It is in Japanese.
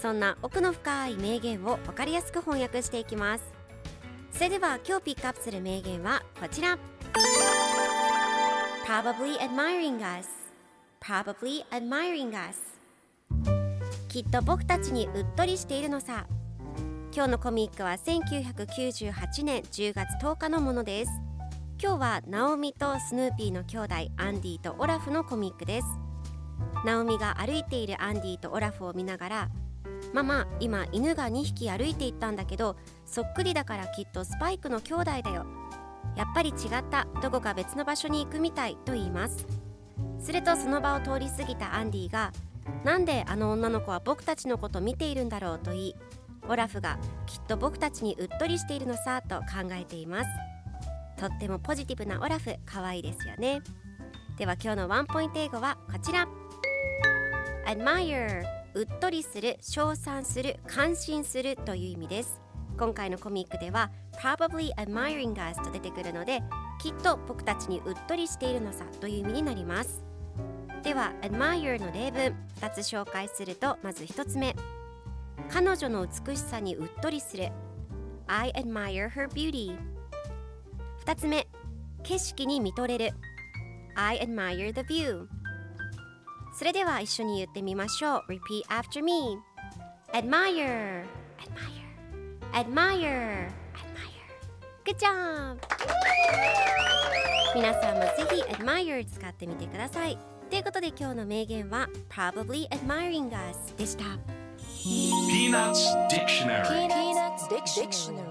そんな奥の深い名言を分かりやすく翻訳していきます。それでは今日ピックアップする名言はこちら。Probably admiring us. Probably admiring us. きっと僕たちにうっとりしているのさ。今日のコミックは1998年10月10日のものです。今日はナオミとスヌーピーの兄弟アンディとオラフのコミックです。ナオミが歩いているアンディとオラフを見ながらママ今犬が2匹歩いていったんだけどそっくりだからきっとスパイクの兄弟だよ。やっぱり違った。どこか別の場所に行くみたいと言います。するとその場を通り過ぎたアンディがなんであの女の子は僕たちのこと見ているんだろうと言いオラフがきっと僕たちにうっとりしているのさと考えています。とってもポジティブなオラフ。可愛いですよね。では今日のワンポイント英語はこちら。Admire うっとりする称賛する感心するという意味です。今回のコミックでは probably admiring us と出てくるのできっと僕たちにうっとりしているのさという意味になります。では admire の例文2つ紹介するとまず1つ目。彼女の美しさにうっとりする。I admire her beauty 2つ目。景色に見とれる。I admire the view それでは一緒に言ってみましょう Repeat after me Admire Admire Admire Admire Good job! 皆さんもぜひ Admire 使ってみてくださいということで今日の名言は Probably admiring us でした Peanuts Dictionary Peanuts Dictionary.